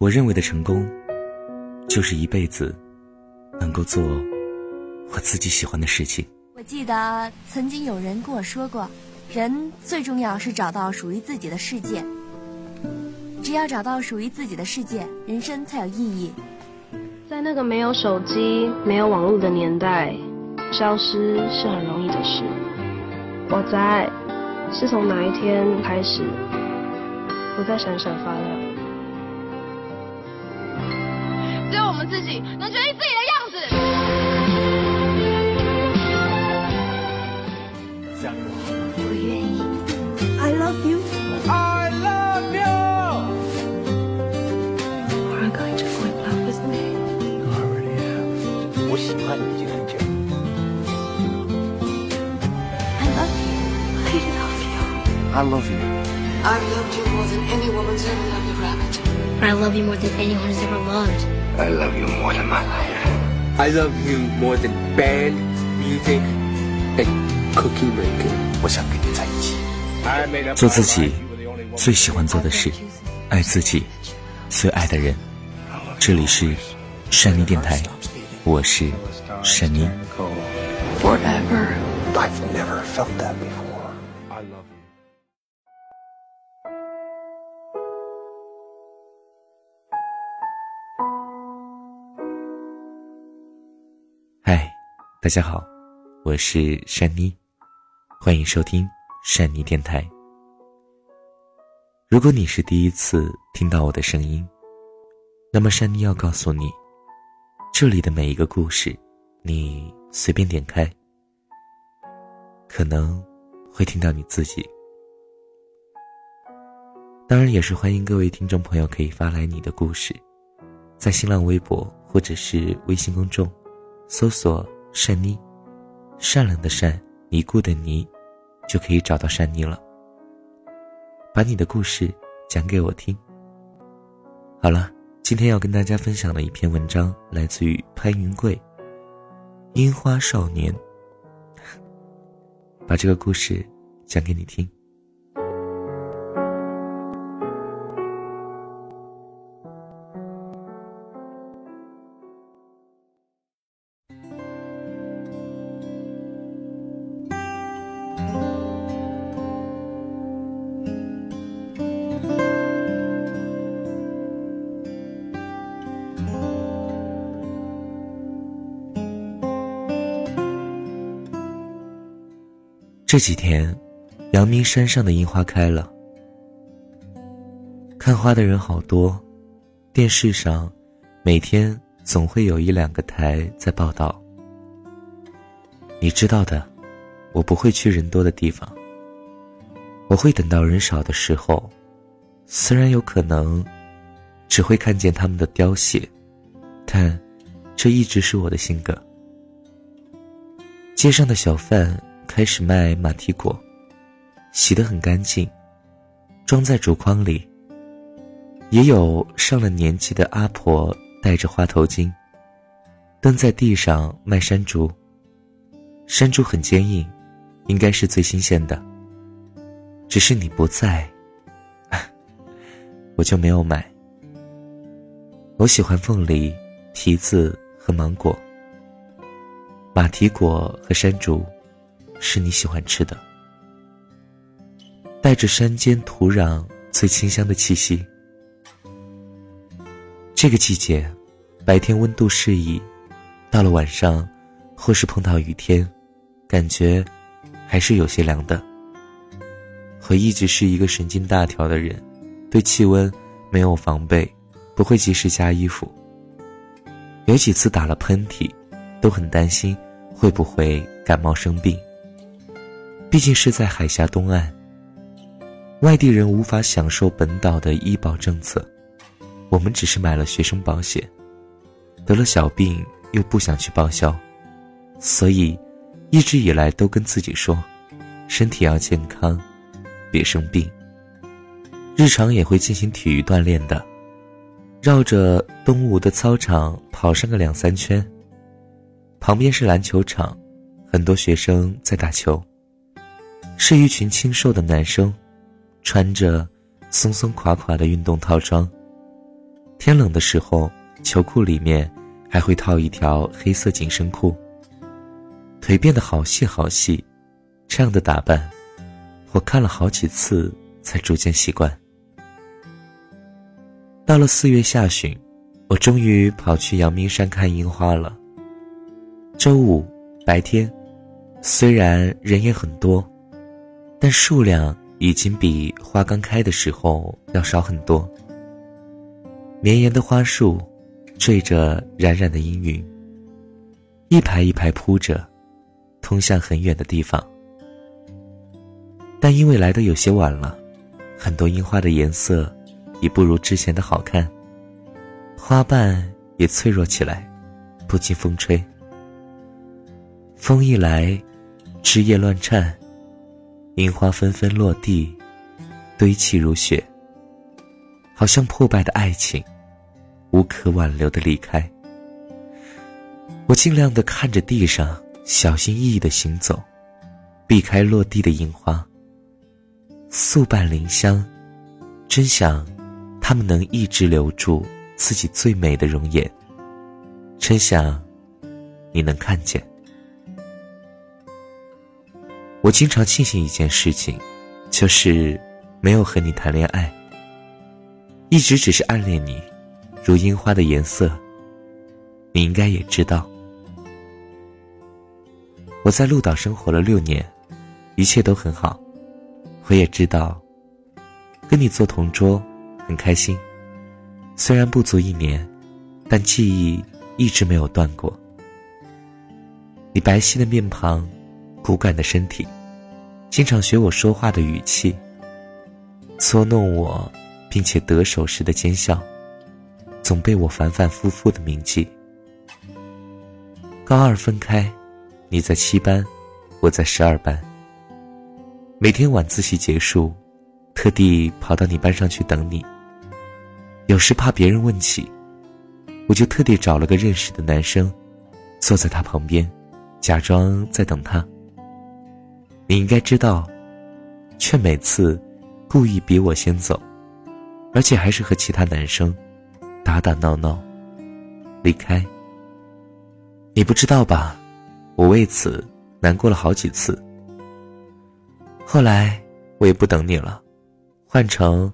我认为的成功，就是一辈子能够做我自己喜欢的事情。我记得曾经有人跟我说过，人最重要是找到属于自己的世界。只要找到属于自己的世界，人生才有意义。在那个没有手机、没有网络的年代，消失是很容易的事。我在，是从哪一天开始，不再闪闪发亮？自己能决定自己的样子。加油！我愿意。I love you. I love you. Are you going to fall in love with me? You already have. 我喜欢你已经很久。 I love you. I love you. I love you. I've loved you more than any woman's ever loved a rabbit. I love you more than anyone has ever loved. I love you more than my life. I love you more than band, music, and cookie making. 我想跟你在一起。I made up 做自己 mind you were the only one 最喜欢做的事，爱自己最爱的人。这里是善妮电台，我是善妮。Forever. I've never felt that before. 大家好，我是珊妮，欢迎收听珊妮电台。如果你是第一次听到我的声音，那么珊妮要告诉你，这里的每一个故事，你随便点开，可能会听到你自己。当然，也是欢迎各位听众朋友可以发来你的故事，在新浪微博或者是微信公众。搜索“善妮”，善良的善，尼姑的尼，就可以找到善妮了。把你的故事讲给我听。好了，今天要跟大家分享的一篇文章来自于潘云贵，《樱花少年》。把这个故事讲给你听。这几天，阳明山上的樱花开了，看花的人好多，电视上每天总会有一两个台在报道。你知道的，我不会去人多的地方，我会等到人少的时候，虽然有可能只会看见他们的凋谢，但这一直是我的性格。街上的小贩。开始卖马蹄果，洗得很干净，装在竹筐里。也有上了年纪的阿婆戴着花头巾，蹲在地上卖山竹。山竹很坚硬，应该是最新鲜的。只是你不在，我就没有买。我喜欢凤梨、提子和芒果，马蹄果和山竹。是你喜欢吃的，带着山间土壤最清香的气息。这个季节，白天温度适宜，到了晚上，或是碰到雨天，感觉还是有些凉的。我一直是一个神经大条的人，对气温没有防备，不会及时加衣服。有几次打了喷嚏，都很担心会不会感冒生病。毕竟是在海峡东岸，外地人无法享受本岛的医保政策。我们只是买了学生保险，得了小病又不想去报销，所以一直以来都跟自己说，身体要健康，别生病。日常也会进行体育锻炼的，绕着东吴的操场跑上个两三圈。旁边是篮球场，很多学生在打球。是一群清瘦的男生，穿着松松垮垮的运动套装，天冷的时候，球裤里面还会套一条黑色紧身裤。腿变得好细好细，这样的打扮，我看了好几次才逐渐习惯。到了四月下旬，我终于跑去阳明山看樱花了。周五白天，虽然人也很多，但数量已经比花刚开的时候要少很多。绵延的花树，缀着冉冉的阴云，一排一排铺着，通向很远的地方。但因为来的有些晚了，很多樱花的颜色已不如之前的好看，花瓣也脆弱起来，不经风吹。风一来，枝叶乱颤，樱花纷纷落地，堆砌如雪。好像破败的爱情，无可挽留的离开。我尽量的看着地上，小心翼翼的行走，避开落地的樱花。素瓣林香，真想，他们能一直留住自己最美的容颜。真想，你能看见。我经常庆幸一件事情，就是没有和你谈恋爱。一直只是暗恋你，如樱花的颜色。你应该也知道，我在鹿岛生活了六年，一切都很好。我也知道，跟你做同桌很开心。虽然不足一年，但记忆一直没有断过。你白皙的面庞，骨感的身体，经常学我说话的语气，搓弄我。并且得手时的奸笑，总被我反反复复的铭记。高二分开，你在七班，我在十二班。每天晚自习结束，特地跑到你班上去等你。有时怕别人问起，我就特地找了个认识的男生，坐在他旁边，假装在等他。你应该知道，却每次故意比我先走。而且还是和其他男生打打闹闹，离开。你不知道吧？我为此难过了好几次。后来我也不等你了，换成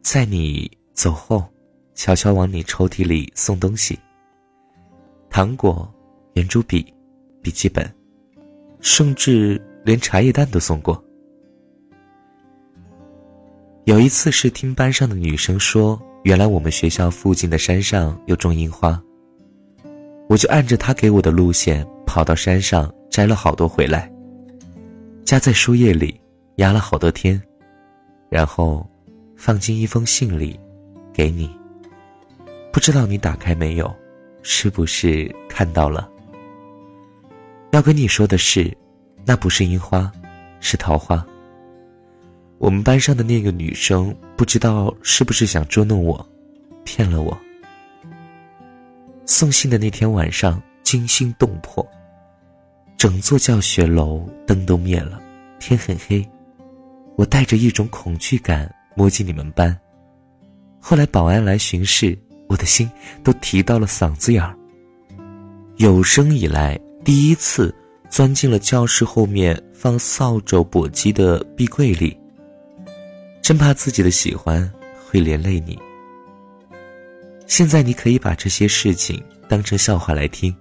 在你走后，悄悄往你抽屉里送东西：糖果、圆珠笔、笔记本，甚至连茶叶蛋都送过。有一次是听班上的女生说，原来我们学校附近的山上有种樱花。我就按着她给我的路线跑到山上摘了好多回来，夹在书页里压了好多天，然后放进一封信里，给你。不知道你打开没有，是不是看到了？要跟你说的是，那不是樱花，是桃花。我们班上的那个女生不知道是不是想捉弄我，骗了我。送信的那天晚上惊心动魄，整座教学楼灯都灭了，天很黑，我带着一种恐惧感摸进你们班。后来保安来巡视，我的心都提到了嗓子眼儿。有生以来第一次钻进了教室后面放扫帚簸箕的壁柜里。真怕自己的喜欢会连累你。现在你可以把这些事情当成笑话来听。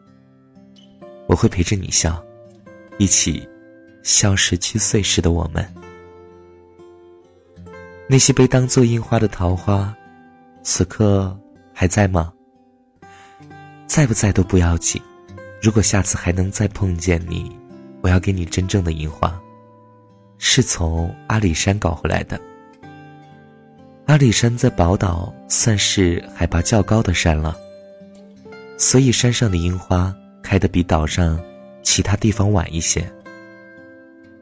我会陪着你笑，一起笑十七岁时的我们。那些被当做樱花的桃花，此刻还在吗？在不在都不要紧。如果下次还能再碰见你，我要给你真正的樱花，是从阿里山搞回来的。阿里山在宝岛算是海拔较高的山了，所以山上的樱花开得比岛上其他地方晚一些。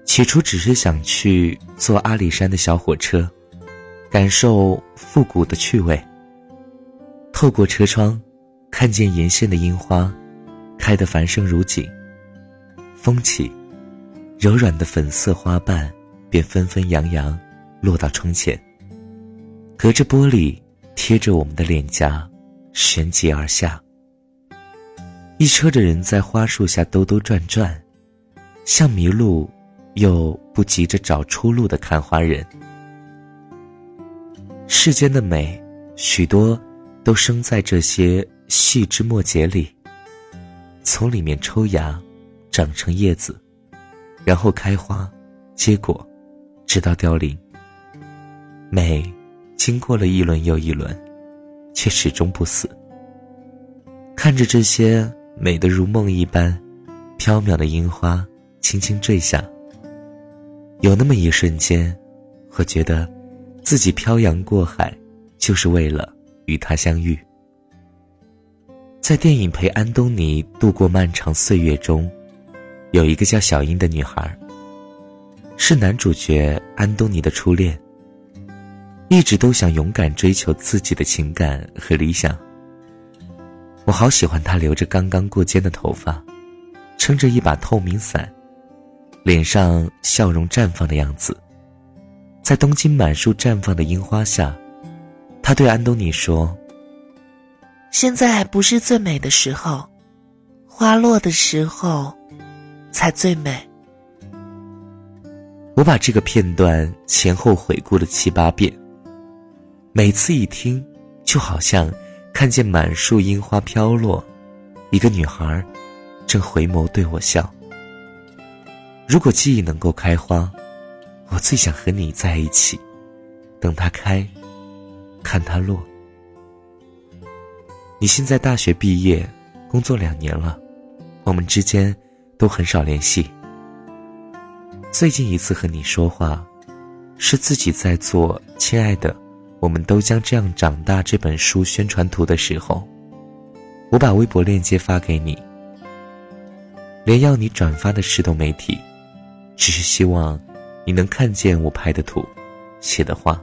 起初只是想去坐阿里山的小火车，感受复古的趣味。透过车窗，看见沿线的樱花开得繁盛如锦，风起，柔软的粉色花瓣便纷纷扬扬落到窗前。隔着玻璃，贴着我们的脸颊，旋即而下。一车的人在花树下兜兜转转，像迷路又不急着找出路的看花人。世间的美，许多都生在这些细枝末节里，从里面抽芽，长成叶子，然后开花、结果，直到凋零。美，经过了一轮又一轮，却始终不死。看着这些美得如梦一般、飘渺的樱花轻轻坠下，有那么一瞬间，我觉得，自己漂洋过海，就是为了与他相遇。在电影《陪安东尼度过漫长岁月》中，有一个叫小英的女孩，是男主角安东尼的初恋。一直都想勇敢追求自己的情感和理想。我好喜欢她留着刚刚过肩的头发，撑着一把透明伞，脸上笑容绽放的样子。在东京满树绽放的樱花下，他对安东尼说：“现在不是最美的时候，花落的时候，才最美。”我把这个片段前后回顾了七八遍。每次一听，就好像看见满树樱花飘落，一个女孩正回眸对我笑。如果记忆能够开花，我最想和你在一起，等它开，看它落。你现在大学毕业，工作两年了，我们之间都很少联系。最近一次和你说话，是自己在做《亲爱的》。我们都将这样长大。这本书宣传图的时候，我把微博链接发给你，连要你转发的事都没提，只是希望你能看见我拍的图、写的话。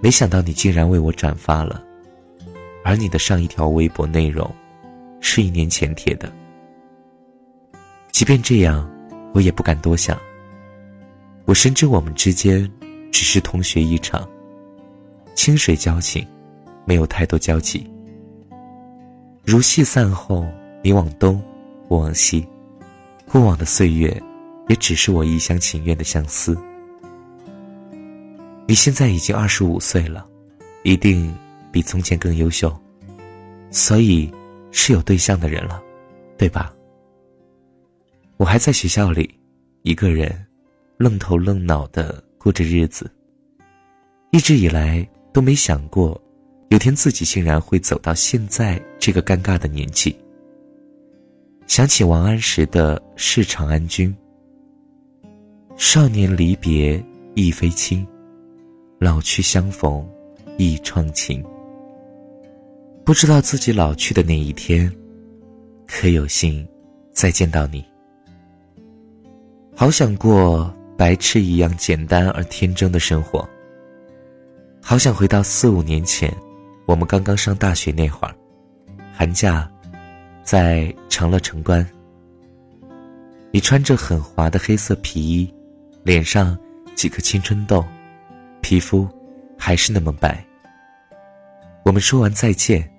没想到你竟然为我转发了，而你的上一条微博内容是一年前贴的。即便这样，我也不敢多想。我深知我们之间只是同学一场。清水交情，没有太多交集。如戏散后，你往东，我往西，过往的岁月，也只是我一厢情愿的相思。你现在已经二十五岁了，一定比从前更优秀，所以是有对象的人了，对吧？我还在学校里，一个人，愣头愣脑的过着日子。一直以来。都没想过，有天自己竟然会走到现在这个尴尬的年纪。想起王安石的《世长安君》：“少年离别亦非轻，老去相逢亦创情。”不知道自己老去的那一天，可有幸再见到你。好想过白痴一样简单而天真的生活。好想回到四五年前，我们刚刚上大学那会儿，寒假，在长乐城关。你穿着很滑的黑色皮衣，脸上几颗青春痘，皮肤还是那么白。我们说完再见，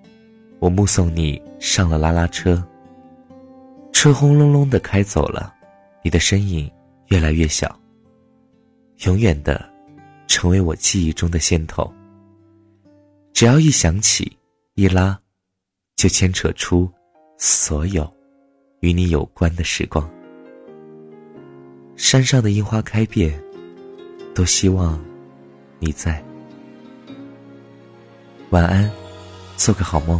我目送你上了拉拉车，车轰隆隆的开走了，你的身影越来越小，永远的。成为我记忆中的线头。只要一想起，一拉，就牵扯出所有与你有关的时光。山上的樱花开遍，都希望你在。晚安，做个好梦。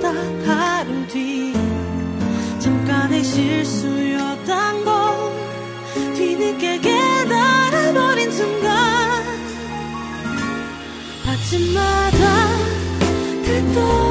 딱 하루 뒤 잠깐의 실수였단 걸 뒤늦게 깨달아버린 순간 아침마다 듣던